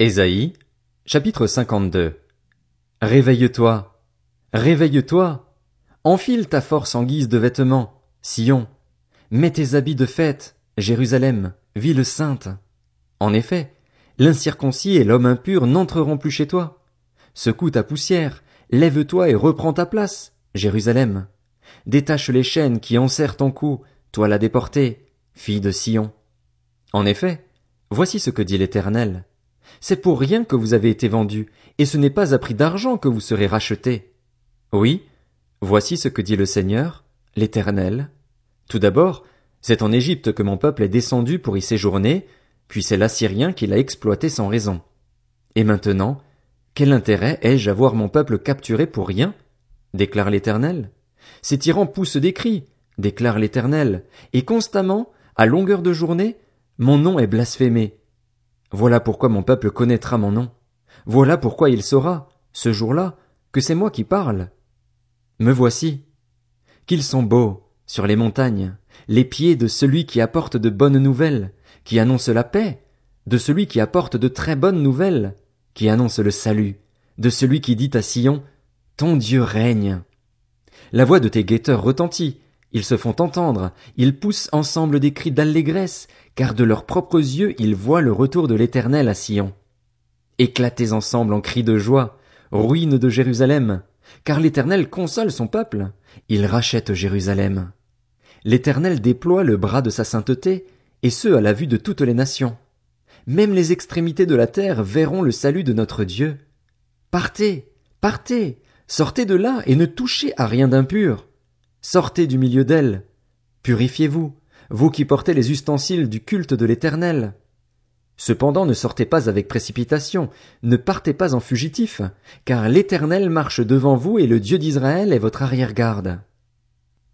Ésaïe, chapitre 52. Réveille-toi, réveille-toi, enfile ta force en guise de vêtements, Sion, mets tes habits de fête, Jérusalem, ville sainte. En effet, l'incirconcis et l'homme impur n'entreront plus chez toi. Secoue ta poussière, lève-toi et reprends ta place, Jérusalem. Détache les chaînes qui enserrent ton cou, toi la déportée, fille de Sion. En effet, voici ce que dit l'Éternel. C'est pour rien que vous avez été vendus, et ce n'est pas à prix d'argent que vous serez rachetés. Oui, voici ce que dit le Seigneur, l'Éternel. Tout d'abord, c'est en Égypte que mon peuple est descendu pour y séjourner, puis c'est l'Assyrien qui l'a exploité sans raison. Et maintenant, quel intérêt ai-je à voir mon peuple capturé pour rien? déclare l'Éternel. Ces tyrans poussent des cris, déclare l'Éternel, et constamment, à longueur de journée, mon nom est blasphémé. Voilà pourquoi mon peuple connaîtra mon nom. Voilà pourquoi il saura, ce jour-là, que c'est moi qui parle. Me voici. Qu'ils sont beaux, sur les montagnes, les pieds de celui qui apporte de bonnes nouvelles, qui annonce la paix, de celui qui apporte de très bonnes nouvelles, qui annonce le salut, de celui qui dit à Sion, Ton Dieu règne. La voix de tes guetteurs retentit, ils se font entendre, ils poussent ensemble des cris d'allégresse, car de leurs propres yeux ils voient le retour de l'Éternel à Sion. Éclatez ensemble en cris de joie, ruines de Jérusalem, car l'Éternel console son peuple, il rachète Jérusalem. L'Éternel déploie le bras de sa sainteté, et ce à la vue de toutes les nations. Même les extrémités de la terre verront le salut de notre Dieu. Partez, partez, sortez de là et ne touchez à rien d'impur. Sortez du milieu d'elle. Purifiez-vous, vous qui portez les ustensiles du culte de l'Éternel. Cependant ne sortez pas avec précipitation, ne partez pas en fugitif, car l'Éternel marche devant vous et le Dieu d'Israël est votre arrière-garde.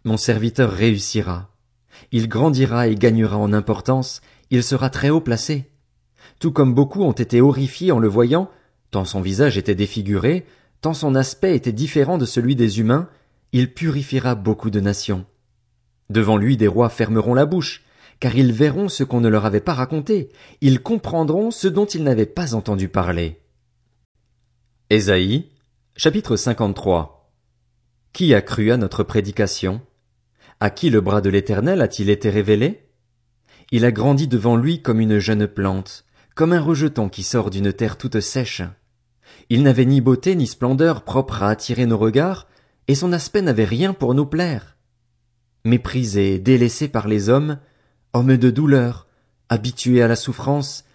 Mon serviteur réussira. Il grandira et gagnera en importance, il sera très haut placé. Tout comme beaucoup ont été horrifiés en le voyant, tant son visage était défiguré, tant son aspect était différent de celui des humains, il purifiera beaucoup de nations. Devant lui des rois fermeront la bouche, car ils verront ce qu'on ne leur avait pas raconté, ils comprendront ce dont ils n'avaient pas entendu parler. Ésaïe, chapitre 53 Qui a cru à notre prédication? À qui le bras de l'Éternel a-t-il été révélé? Il a grandi devant lui comme une jeune plante, comme un rejeton qui sort d'une terre toute sèche. Il n'avait ni beauté ni splendeur propre à attirer nos regards, et son aspect n'avait rien pour nous plaire. Méprisé, délaissé par les hommes, homme de douleur, habitué à la souffrance,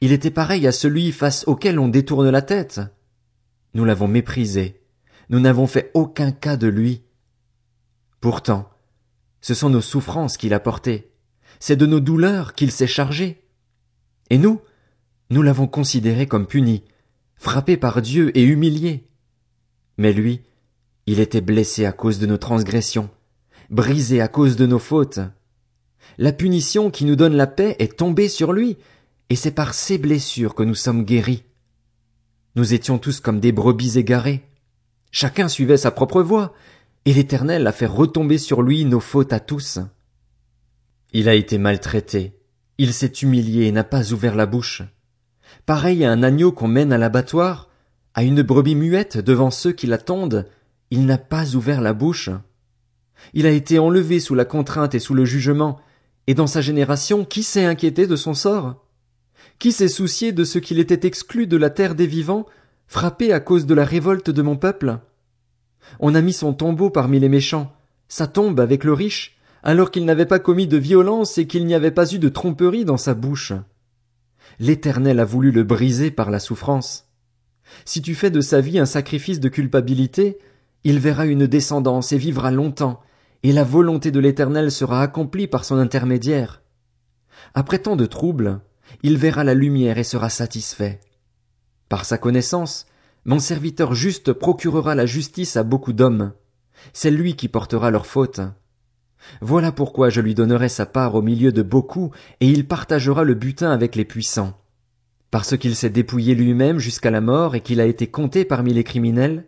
il était pareil à celui face auquel on détourne la tête. Nous l'avons méprisé, nous n'avons fait aucun cas de lui. Pourtant, ce sont nos souffrances qu'il a portées, c'est de nos douleurs qu'il s'est chargé. Et nous, nous l'avons considéré comme puni, frappé par Dieu et humilié. Mais lui, il était blessé à cause de nos transgressions, brisé à cause de nos fautes. La punition qui nous donne la paix est tombée sur lui, et c'est par ses blessures que nous sommes guéris. Nous étions tous comme des brebis égarées. Chacun suivait sa propre voie, et l'Éternel a fait retomber sur lui nos fautes à tous. Il a été maltraité, il s'est humilié et n'a pas ouvert la bouche. Pareil à un agneau qu'on mène à l'abattoir, à une brebis muette devant ceux qui l'attendent, il n'a pas ouvert la bouche. Il a été enlevé sous la contrainte et sous le jugement, et dans sa génération, qui s'est inquiété de son sort? Qui s'est soucié de ce qu'il était exclu de la terre des vivants, frappé à cause de la révolte de mon peuple? On a mis son tombeau parmi les méchants, sa tombe avec le riche, alors qu'il n'avait pas commis de violence et qu'il n'y avait pas eu de tromperie dans sa bouche. L'Éternel a voulu le briser par la souffrance. Si tu fais de sa vie un sacrifice de culpabilité, il verra une descendance et vivra longtemps, et la volonté de l'Éternel sera accomplie par son intermédiaire. Après tant de troubles, il verra la lumière et sera satisfait. Par sa connaissance, mon serviteur juste procurera la justice à beaucoup d'hommes. C'est lui qui portera leurs fautes. Voilà pourquoi je lui donnerai sa part au milieu de beaucoup, et il partagera le butin avec les puissants. Parce qu'il s'est dépouillé lui-même jusqu'à la mort et qu'il a été compté parmi les criminels,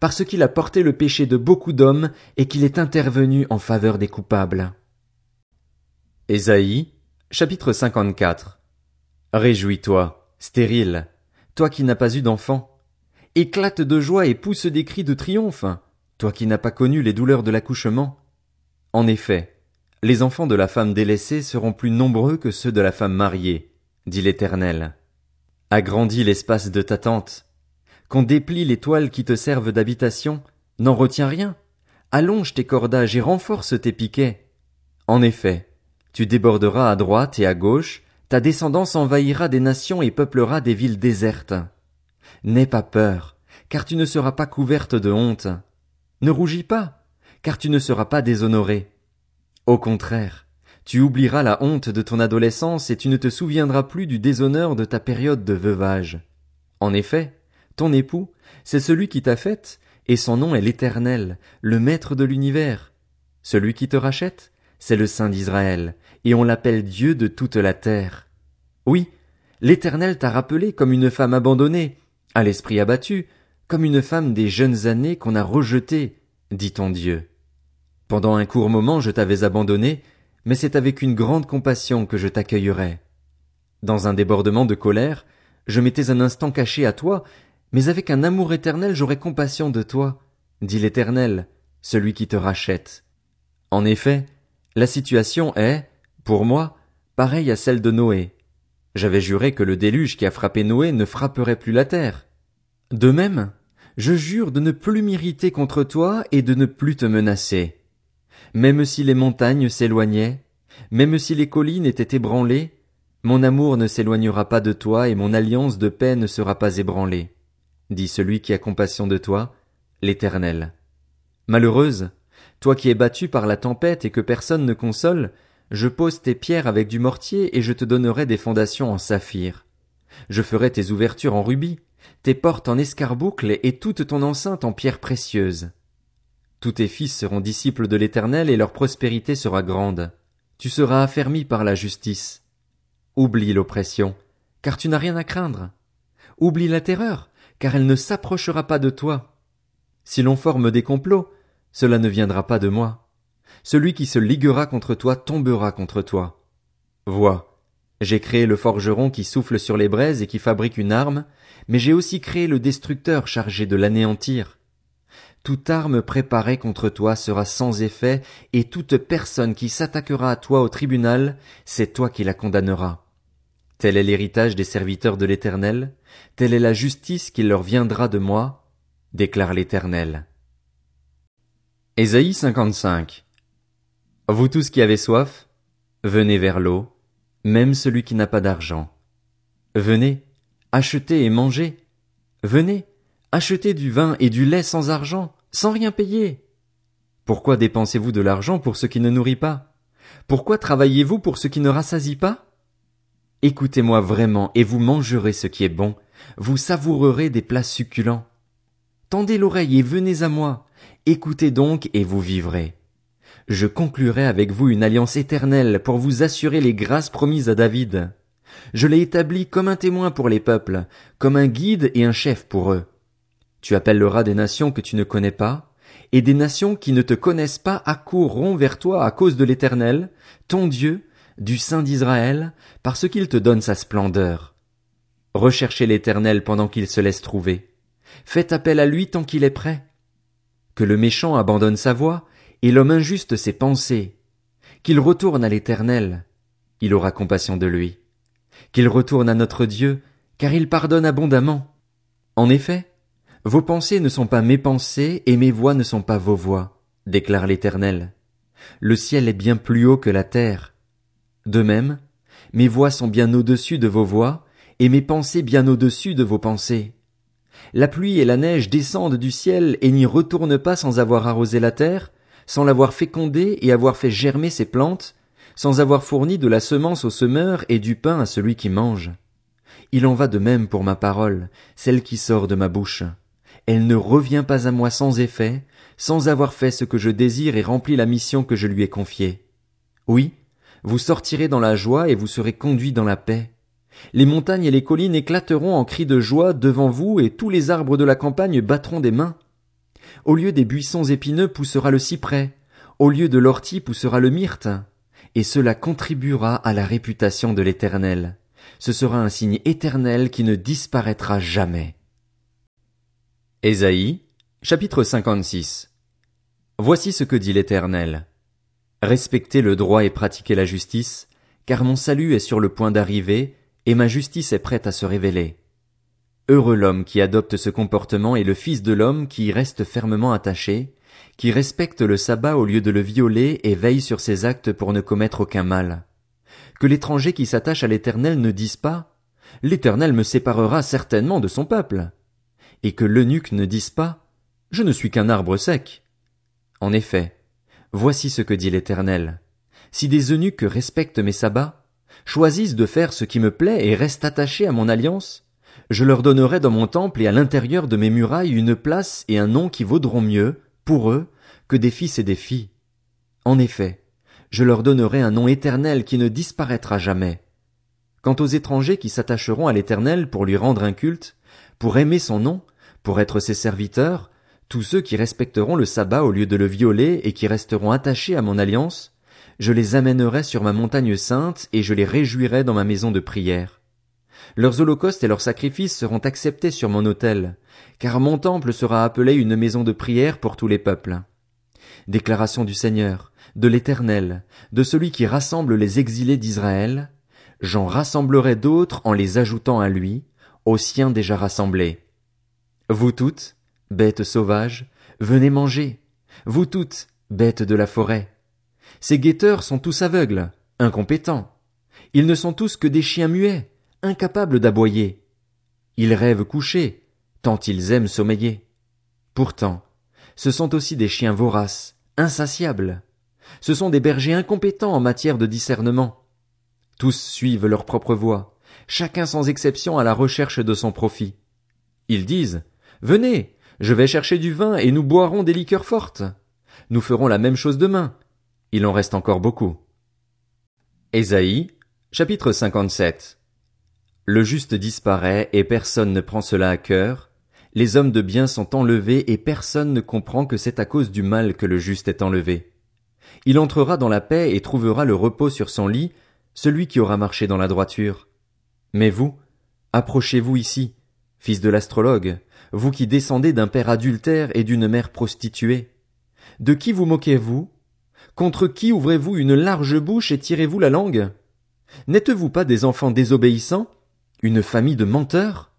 parce qu'il a porté le péché de beaucoup d'hommes et qu'il est intervenu en faveur des coupables. Ésaïe, chapitre 54 Réjouis-toi, stérile, toi qui n'as pas eu d'enfant. Éclate de joie et pousse des cris de triomphe, toi qui n'as pas connu les douleurs de l'accouchement. En effet, les enfants de la femme délaissée seront plus nombreux que ceux de la femme mariée, dit l'Éternel. Agrandis l'espace de ta tente. Qu'on déplie les toiles qui te servent d'habitation, n'en retiens rien. Allonge tes cordages et renforce tes piquets. En effet, tu déborderas à droite et à gauche, ta descendance envahira des nations et peuplera des villes désertes. N'aie pas peur, car tu ne seras pas couverte de honte. Ne rougis pas, car tu ne seras pas déshonoré. Au contraire, tu oublieras la honte de ton adolescence et tu ne te souviendras plus du déshonneur de ta période de veuvage. En effet, ton époux, c'est celui qui t'a faite, et son nom est l'Éternel, le Maître de l'univers. Celui qui te rachète, c'est le Saint d'Israël, et on l'appelle Dieu de toute la terre. Oui, l'Éternel t'a rappelé comme une femme abandonnée, à l'esprit abattu, comme une femme des jeunes années qu'on a rejetée, dit ton Dieu. Pendant un court moment je t'avais abandonné, mais c'est avec une grande compassion que je t'accueillerai. Dans un débordement de colère, je m'étais un instant caché à toi, mais avec un amour éternel j'aurai compassion de toi, dit l'Éternel, celui qui te rachète. En effet, la situation est, pour moi, pareille à celle de Noé. J'avais juré que le déluge qui a frappé Noé ne frapperait plus la terre. De même, je jure de ne plus m'irriter contre toi et de ne plus te menacer. Même si les montagnes s'éloignaient, même si les collines étaient ébranlées, mon amour ne s'éloignera pas de toi et mon alliance de paix ne sera pas ébranlée, dit celui qui a compassion de toi, l'Éternel. Malheureuse, toi qui es battue par la tempête et que personne ne console, je pose tes pierres avec du mortier et je te donnerai des fondations en saphir. Je ferai tes ouvertures en rubis, tes portes en escarboucle et toute ton enceinte en pierres précieuses. Tous tes fils seront disciples de l'Éternel et leur prospérité sera grande. Tu seras affermi par la justice. Oublie l'oppression, car tu n'as rien à craindre. Oublie la terreur, car elle ne s'approchera pas de toi. Si l'on forme des complots, cela ne viendra pas de moi. Celui qui se liguera contre toi tombera contre toi. Vois, j'ai créé le forgeron qui souffle sur les braises et qui fabrique une arme, mais j'ai aussi créé le destructeur chargé de l'anéantir toute arme préparée contre toi sera sans effet, et toute personne qui s'attaquera à toi au tribunal, c'est toi qui la condamneras. Tel est l'héritage des serviteurs de l'Éternel, telle est la justice qui leur viendra de moi, déclare l'Éternel. Ésaïe 55 Vous tous qui avez soif, venez vers l'eau, même celui qui n'a pas d'argent. Venez, achetez et mangez. Venez, Achetez du vin et du lait sans argent, sans rien payer. Pourquoi dépensez-vous de l'argent pour ce qui ne nourrit pas? Pourquoi travaillez-vous pour ce qui ne rassasie pas? Écoutez-moi vraiment et vous mangerez ce qui est bon, vous savourerez des plats succulents. Tendez l'oreille et venez à moi, écoutez donc et vous vivrez. Je conclurai avec vous une alliance éternelle pour vous assurer les grâces promises à David. Je l'ai établi comme un témoin pour les peuples, comme un guide et un chef pour eux. Tu appelleras des nations que tu ne connais pas, et des nations qui ne te connaissent pas accourront vers toi à cause de l'Éternel, ton Dieu, du Saint d'Israël, parce qu'il te donne sa splendeur. Recherchez l'Éternel pendant qu'il se laisse trouver. Faites appel à lui tant qu'il est prêt. Que le méchant abandonne sa voie, et l'homme injuste ses pensées. Qu'il retourne à l'Éternel. Il aura compassion de lui. Qu'il retourne à notre Dieu, car il pardonne abondamment. En effet, vos pensées ne sont pas mes pensées et mes voix ne sont pas vos voix, déclare l'Éternel. Le ciel est bien plus haut que la terre. De même, mes voix sont bien au-dessus de vos voix, et mes pensées bien au-dessus de vos pensées. La pluie et la neige descendent du ciel et n'y retournent pas sans avoir arrosé la terre, sans l'avoir fécondée et avoir fait germer ses plantes, sans avoir fourni de la semence au semeur et du pain à celui qui mange. Il en va de même pour ma parole, celle qui sort de ma bouche elle ne revient pas à moi sans effet, sans avoir fait ce que je désire et rempli la mission que je lui ai confiée. Oui, vous sortirez dans la joie et vous serez conduits dans la paix. Les montagnes et les collines éclateront en cris de joie devant vous et tous les arbres de la campagne battront des mains. Au lieu des buissons épineux poussera le cyprès, au lieu de l'ortie poussera le myrte, et cela contribuera à la réputation de l'Éternel, Ce sera un signe éternel qui ne disparaîtra jamais. Ésaïe, chapitre 56. Voici ce que dit l'Éternel. Respectez le droit et pratiquez la justice, car mon salut est sur le point d'arriver, et ma justice est prête à se révéler. Heureux l'homme qui adopte ce comportement et le fils de l'homme qui y reste fermement attaché, qui respecte le sabbat au lieu de le violer et veille sur ses actes pour ne commettre aucun mal. Que l'étranger qui s'attache à l'éternel ne dise pas, l'éternel me séparera certainement de son peuple. Et que l'eunuque ne dise pas, je ne suis qu'un arbre sec. En effet, Voici ce que dit l'Éternel. Si des eunuques respectent mes sabbats, choisissent de faire ce qui me plaît et restent attachés à mon alliance, je leur donnerai dans mon temple et à l'intérieur de mes murailles une place et un nom qui vaudront mieux, pour eux, que des fils et des filles. En effet, je leur donnerai un nom éternel qui ne disparaîtra jamais. Quant aux étrangers qui s'attacheront à l'Éternel pour lui rendre un culte, pour aimer son nom, pour être ses serviteurs, tous ceux qui respecteront le sabbat au lieu de le violer et qui resteront attachés à mon alliance, je les amènerai sur ma montagne sainte et je les réjouirai dans ma maison de prière. Leurs holocaustes et leurs sacrifices seront acceptés sur mon autel, car mon temple sera appelé une maison de prière pour tous les peuples. Déclaration du Seigneur, de l'Éternel, de celui qui rassemble les exilés d'Israël, j'en rassemblerai d'autres en les ajoutant à lui, aux siens déjà rassemblés. Vous toutes, Bêtes sauvages, venez manger. Vous toutes, bêtes de la forêt. Ces guetteurs sont tous aveugles, incompétents. Ils ne sont tous que des chiens muets, incapables d'aboyer. Ils rêvent couchés, tant ils aiment sommeiller. Pourtant, ce sont aussi des chiens voraces, insatiables. Ce sont des bergers incompétents en matière de discernement. Tous suivent leur propre voie, chacun sans exception à la recherche de son profit. Ils disent, Venez, je vais chercher du vin et nous boirons des liqueurs fortes. Nous ferons la même chose demain. Il en reste encore beaucoup. Ésaïe, chapitre 57. Le juste disparaît et personne ne prend cela à cœur. Les hommes de bien sont enlevés et personne ne comprend que c'est à cause du mal que le juste est enlevé. Il entrera dans la paix et trouvera le repos sur son lit, celui qui aura marché dans la droiture. Mais vous, approchez-vous ici, fils de l'astrologue, vous qui descendez d'un père adultère et d'une mère prostituée. De qui vous moquez-vous? Contre qui ouvrez-vous une large bouche et tirez-vous la langue? N'êtes-vous pas des enfants désobéissants? Une famille de menteurs?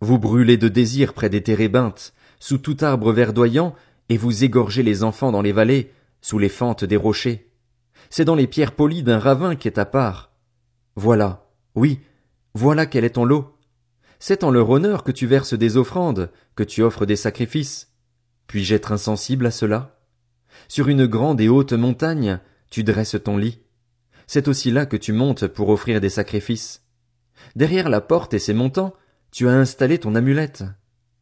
Vous brûlez de désir près des térébintes, sous tout arbre verdoyant, et vous égorgez les enfants dans les vallées, sous les fentes des rochers. C'est dans les pierres polies d'un ravin qu'est ta part. Voilà, oui, voilà quel est ton lot c'est en leur honneur que tu verses des offrandes, que tu offres des sacrifices. Puis-je être insensible à cela? Sur une grande et haute montagne, tu dresses ton lit. C'est aussi là que tu montes pour offrir des sacrifices. Derrière la porte et ses montants, tu as installé ton amulette.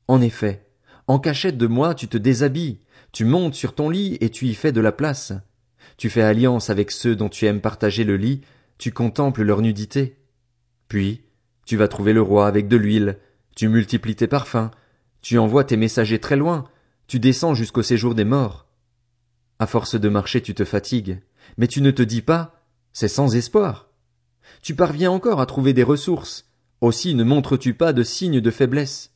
En effet, en cachette de moi tu te déshabilles, tu montes sur ton lit et tu y fais de la place. Tu fais alliance avec ceux dont tu aimes partager le lit, tu contemples leur nudité. Puis, tu vas trouver le roi avec de l'huile, tu multiplies tes parfums, tu envoies tes messagers très loin, tu descends jusqu'au séjour des morts. À force de marcher tu te fatigues, mais tu ne te dis pas, c'est sans espoir. Tu parviens encore à trouver des ressources, aussi ne montres-tu pas de signes de faiblesse.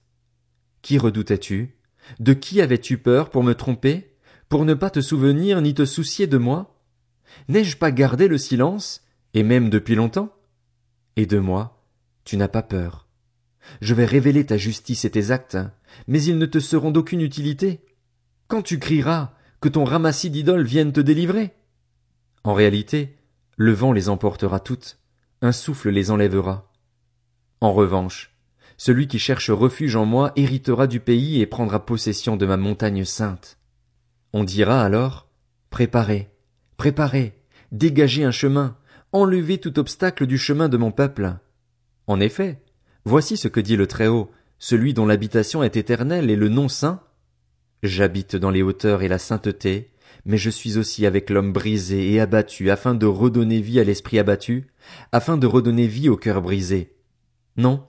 Qui redoutais-tu? De qui avais-tu peur pour me tromper? Pour ne pas te souvenir ni te soucier de moi? N'ai-je pas gardé le silence, et même depuis longtemps? Et de moi, tu n'as pas peur. Je vais révéler ta justice et tes actes, mais ils ne te seront d'aucune utilité. Quand tu crieras, que ton ramassis d'idoles vienne te délivrer? En réalité, le vent les emportera toutes, un souffle les enlèvera. En revanche, celui qui cherche refuge en moi héritera du pays et prendra possession de ma montagne sainte. On dira alors, préparez, préparez, dégagez un chemin, enlevez tout obstacle du chemin de mon peuple. En effet, voici ce que dit le Très-Haut, celui dont l'habitation est éternelle et le nom saint. J'habite dans les hauteurs et la sainteté, mais je suis aussi avec l'homme brisé et abattu afin de redonner vie à l'esprit abattu, afin de redonner vie au cœur brisé. Non,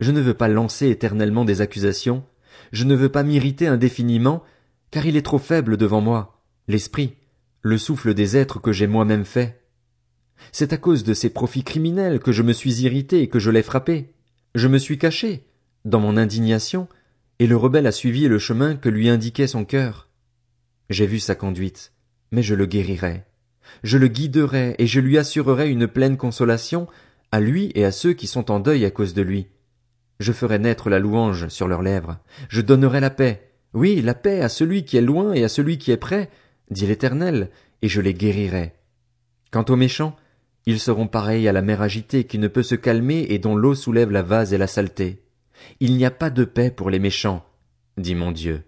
je ne veux pas lancer éternellement des accusations, je ne veux pas m'irriter indéfiniment, car il est trop faible devant moi, l'esprit, le souffle des êtres que j'ai moi-même fait. C'est à cause de ses profits criminels que je me suis irrité et que je l'ai frappé. Je me suis caché, dans mon indignation, et le rebelle a suivi le chemin que lui indiquait son cœur. J'ai vu sa conduite, mais je le guérirai. Je le guiderai et je lui assurerai une pleine consolation, à lui et à ceux qui sont en deuil à cause de lui. Je ferai naître la louange sur leurs lèvres. Je donnerai la paix. Oui, la paix à celui qui est loin et à celui qui est près, dit l'Éternel, et je les guérirai. Quant aux méchants, ils seront pareils à la mer agitée qui ne peut se calmer et dont l'eau soulève la vase et la saleté. Il n'y a pas de paix pour les méchants, dit mon Dieu.